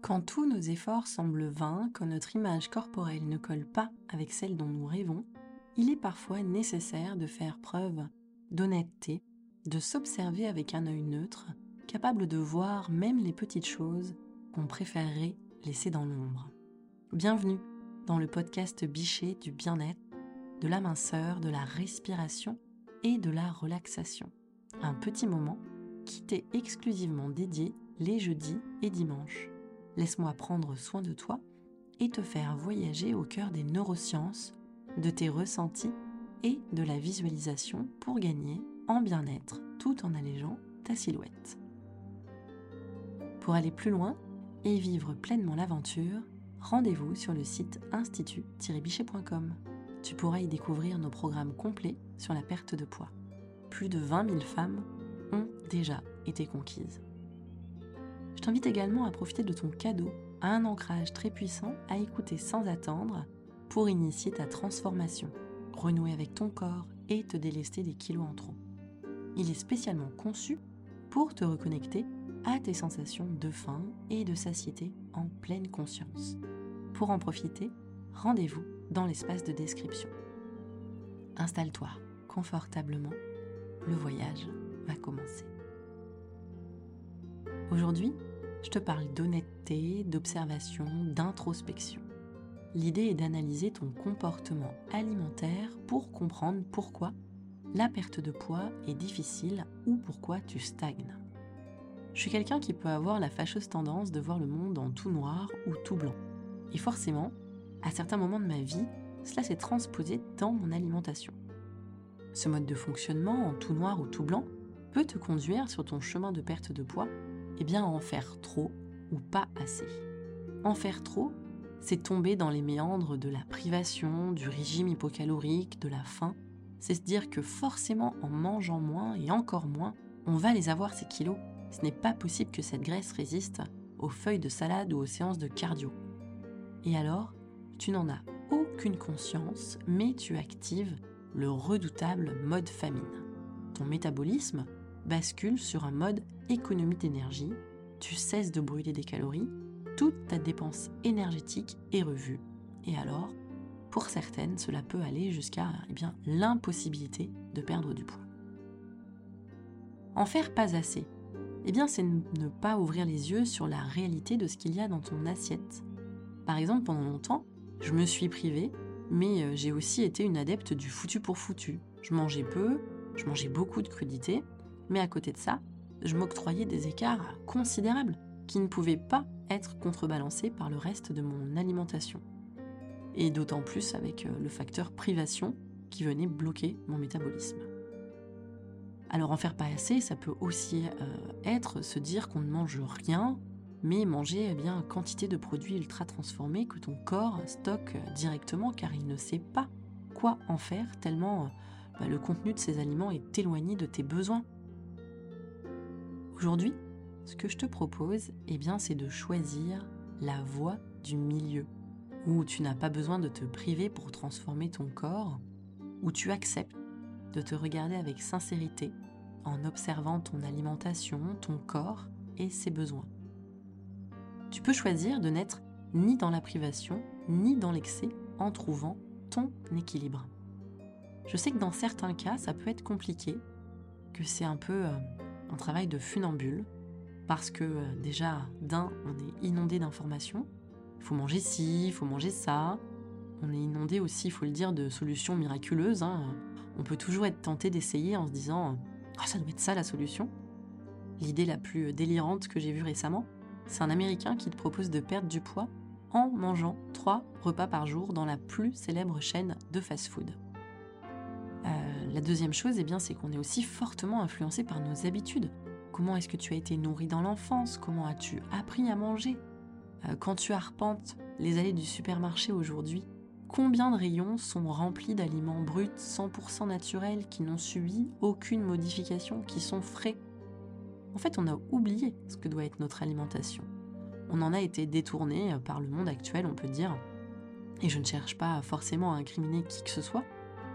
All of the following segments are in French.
Quand tous nos efforts semblent vains, quand notre image corporelle ne colle pas avec celle dont nous rêvons, il est parfois nécessaire de faire preuve d'honnêteté, de s'observer avec un œil neutre, capable de voir même les petites choses qu'on préférerait laisser dans l'ombre. Bienvenue dans le podcast Bichet du bien-être, de la minceur, de la respiration et de la relaxation. Un petit moment qui t'est exclusivement dédié les jeudis et dimanches. Laisse-moi prendre soin de toi et te faire voyager au cœur des neurosciences, de tes ressentis et de la visualisation pour gagner en bien-être tout en allégeant ta silhouette. Pour aller plus loin et vivre pleinement l'aventure, rendez-vous sur le site institut-bichet.com. Tu pourras y découvrir nos programmes complets sur la perte de poids. Plus de 20 000 femmes ont déjà été conquises. T'invite également à profiter de ton cadeau, à un ancrage très puissant à écouter sans attendre pour initier ta transformation, renouer avec ton corps et te délester des kilos en trop. Il est spécialement conçu pour te reconnecter à tes sensations de faim et de satiété en pleine conscience. Pour en profiter, rendez-vous dans l'espace de description. Installe-toi confortablement, le voyage va commencer. Aujourd'hui, je te parle d'honnêteté, d'observation, d'introspection. L'idée est d'analyser ton comportement alimentaire pour comprendre pourquoi la perte de poids est difficile ou pourquoi tu stagnes. Je suis quelqu'un qui peut avoir la fâcheuse tendance de voir le monde en tout noir ou tout blanc. Et forcément, à certains moments de ma vie, cela s'est transposé dans mon alimentation. Ce mode de fonctionnement en tout noir ou tout blanc peut te conduire sur ton chemin de perte de poids eh bien en faire trop ou pas assez. En faire trop, c'est tomber dans les méandres de la privation, du régime hypocalorique, de la faim. C'est se dire que forcément en mangeant moins et encore moins, on va les avoir ces kilos. Ce n'est pas possible que cette graisse résiste aux feuilles de salade ou aux séances de cardio. Et alors, tu n'en as aucune conscience, mais tu actives le redoutable mode famine. Ton métabolisme bascule sur un mode économie d'énergie, tu cesses de brûler des calories, toute ta dépense énergétique est revue. Et alors, pour certaines, cela peut aller jusqu'à eh l'impossibilité de perdre du poids. En faire pas assez, eh c'est ne pas ouvrir les yeux sur la réalité de ce qu'il y a dans ton assiette. Par exemple, pendant longtemps, je me suis privée, mais euh, j'ai aussi été une adepte du foutu pour foutu. Je mangeais peu, je mangeais beaucoup de crudités, mais à côté de ça, je m'octroyais des écarts considérables qui ne pouvaient pas être contrebalancés par le reste de mon alimentation. Et d'autant plus avec euh, le facteur privation qui venait bloquer mon métabolisme. Alors en faire pas assez, ça peut aussi euh, être se dire qu'on ne mange rien, mais manger eh bien quantité de produits ultra transformés que ton corps stocke directement car il ne sait pas quoi en faire tellement euh, bah, le contenu de ces aliments est éloigné de tes besoins. Aujourd'hui, ce que je te propose, eh bien, c'est de choisir la voie du milieu, où tu n'as pas besoin de te priver pour transformer ton corps, où tu acceptes de te regarder avec sincérité en observant ton alimentation, ton corps et ses besoins. Tu peux choisir de n'être ni dans la privation, ni dans l'excès en trouvant ton équilibre. Je sais que dans certains cas, ça peut être compliqué, que c'est un peu euh, un travail de funambule, parce que euh, déjà, d'un, on est inondé d'informations. Il faut manger ci, il faut manger ça. On est inondé aussi, il faut le dire, de solutions miraculeuses. Hein. On peut toujours être tenté d'essayer en se disant Ah, ça doit être ça la solution. L'idée la plus délirante que j'ai vue récemment, c'est un Américain qui te propose de perdre du poids en mangeant trois repas par jour dans la plus célèbre chaîne de fast-food. La deuxième chose, eh bien, c'est qu'on est aussi fortement influencé par nos habitudes. Comment est-ce que tu as été nourri dans l'enfance? Comment as-tu appris à manger? Euh, Quand tu arpentes les allées du supermarché aujourd'hui, combien de rayons sont remplis d'aliments bruts, 100% naturels, qui n'ont subi aucune modification, qui sont frais? En fait, on a oublié ce que doit être notre alimentation. On en a été détourné euh, par le monde actuel, on peut dire. Et je ne cherche pas forcément à incriminer qui que ce soit,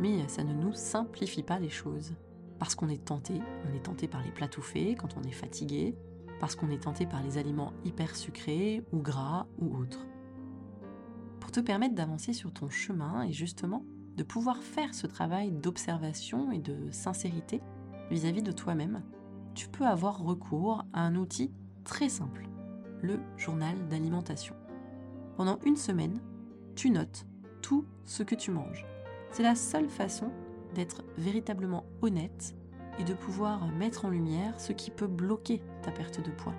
mais ça ne nous simplifie pas les choses. Parce qu'on est tenté, on est tenté par les plats quand on est fatigué, parce qu'on est tenté par les aliments hyper sucrés ou gras ou autres. Pour te permettre d'avancer sur ton chemin et justement de pouvoir faire ce travail d'observation et de sincérité vis-à-vis de toi-même, tu peux avoir recours à un outil très simple, le journal d'alimentation. Pendant une semaine, tu notes tout ce que tu manges. C'est la seule façon d'être véritablement honnête et de pouvoir mettre en lumière ce qui peut bloquer ta perte de poids.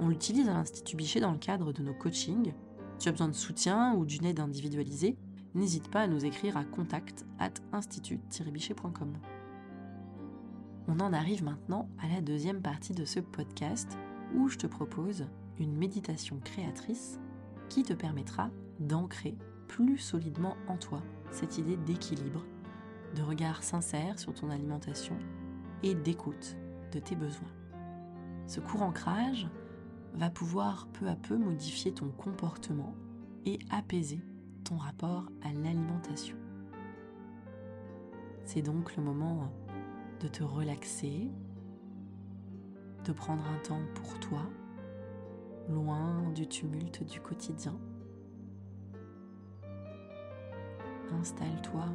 On l'utilise à l'Institut Bichet dans le cadre de nos coachings. Tu as besoin de soutien ou d'une aide individualisée, n'hésite pas à nous écrire à contact at institut-bichet.com. On en arrive maintenant à la deuxième partie de ce podcast où je te propose une méditation créatrice qui te permettra d'ancrer plus solidement en toi cette idée d'équilibre, de regard sincère sur ton alimentation et d'écoute de tes besoins. Ce court ancrage va pouvoir peu à peu modifier ton comportement et apaiser ton rapport à l'alimentation. C'est donc le moment de te relaxer, de prendre un temps pour toi, loin du tumulte du quotidien. Installe-toi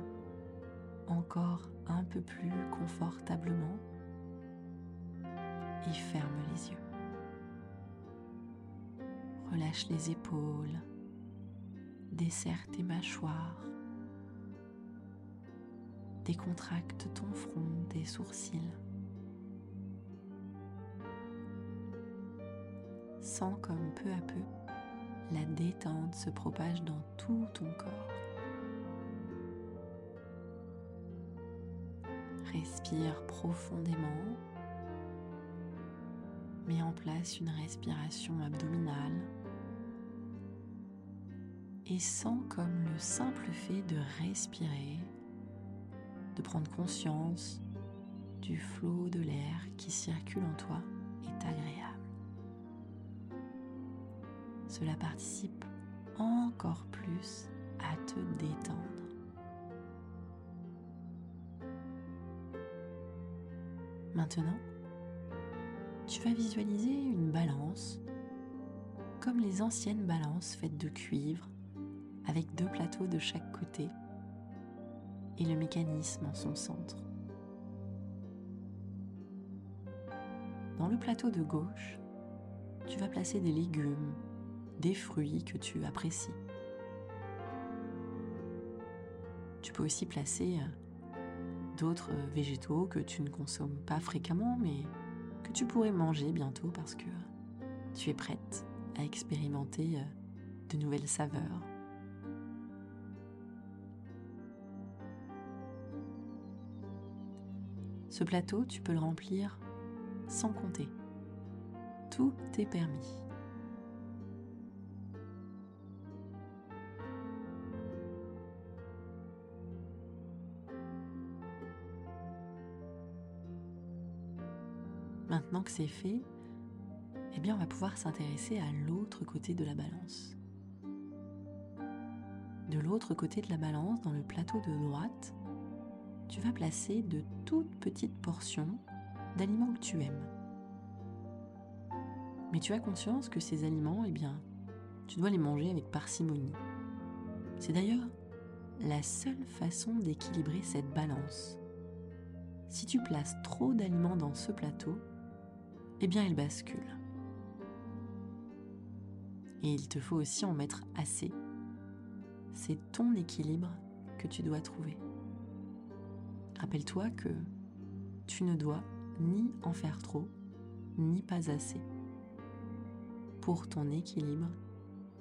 encore un peu plus confortablement et ferme les yeux. Relâche les épaules, desserre tes mâchoires, décontracte ton front, tes sourcils. Sens comme peu à peu la détente se propage dans tout ton corps. Respire profondément. Mets en place une respiration abdominale et sens comme le simple fait de respirer, de prendre conscience du flot de l'air qui circule en toi est agréable. Cela participe encore plus à te détendre. Maintenant, tu vas visualiser une balance comme les anciennes balances faites de cuivre avec deux plateaux de chaque côté et le mécanisme en son centre. Dans le plateau de gauche, tu vas placer des légumes, des fruits que tu apprécies. Tu peux aussi placer euh, d'autres végétaux que tu ne consommes pas fréquemment mais que tu pourrais manger bientôt parce que tu es prête à expérimenter euh, de nouvelles saveurs. Ce plateau, tu peux le remplir sans compter. Tout est permis. Maintenant que c'est fait, eh bien on va pouvoir s'intéresser à l'autre côté de la balance. De l'autre côté de la balance, dans le plateau de droite, tu vas placer de toutes petites portions d'aliments que tu aimes. Mais tu as conscience que ces aliments, eh bien, tu dois les manger avec parcimonie. C'est d'ailleurs la seule façon d'équilibrer cette balance. Si tu places trop d'aliments dans ce plateau, eh bien elle bascule. Et il te faut aussi en mettre assez. C'est ton équilibre que tu dois trouver. Rappelle-toi que tu ne dois ni en faire trop, ni pas assez. Pour ton équilibre,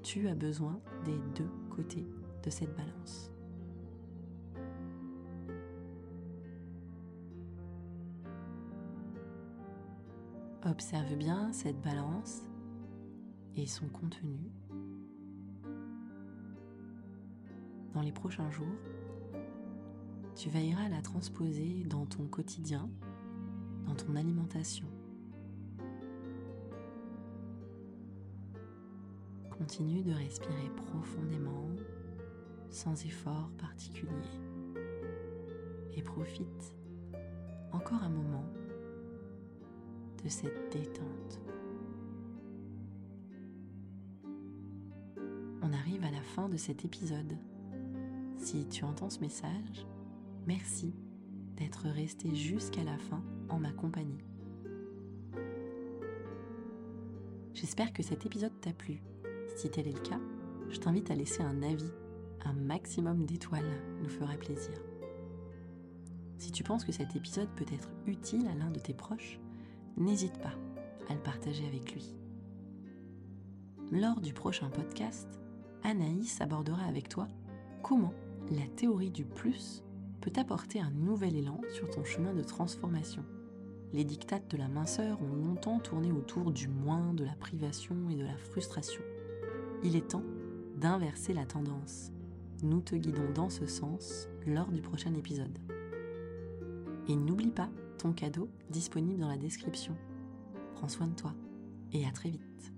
tu as besoin des deux côtés de cette balance. Observe bien cette balance et son contenu. Dans les prochains jours, tu veilleras à la transposer dans ton quotidien, dans ton alimentation. Continue de respirer profondément, sans effort particulier. Et profite encore un moment de cette détente. On arrive à la fin de cet épisode. Si tu entends ce message, merci d'être resté jusqu'à la fin en ma compagnie. J'espère que cet épisode t'a plu. Si tel est le cas, je t'invite à laisser un avis. Un maximum d'étoiles nous ferait plaisir. Si tu penses que cet épisode peut être utile à l'un de tes proches, n'hésite pas à le partager avec lui. Lors du prochain podcast, Anaïs abordera avec toi comment la théorie du plus peut apporter un nouvel élan sur ton chemin de transformation. Les dictates de la minceur ont longtemps tourné autour du moins, de la privation et de la frustration. Il est temps d'inverser la tendance. Nous te guidons dans ce sens lors du prochain épisode. Et n'oublie pas cadeau disponible dans la description. Prends soin de toi et à très vite.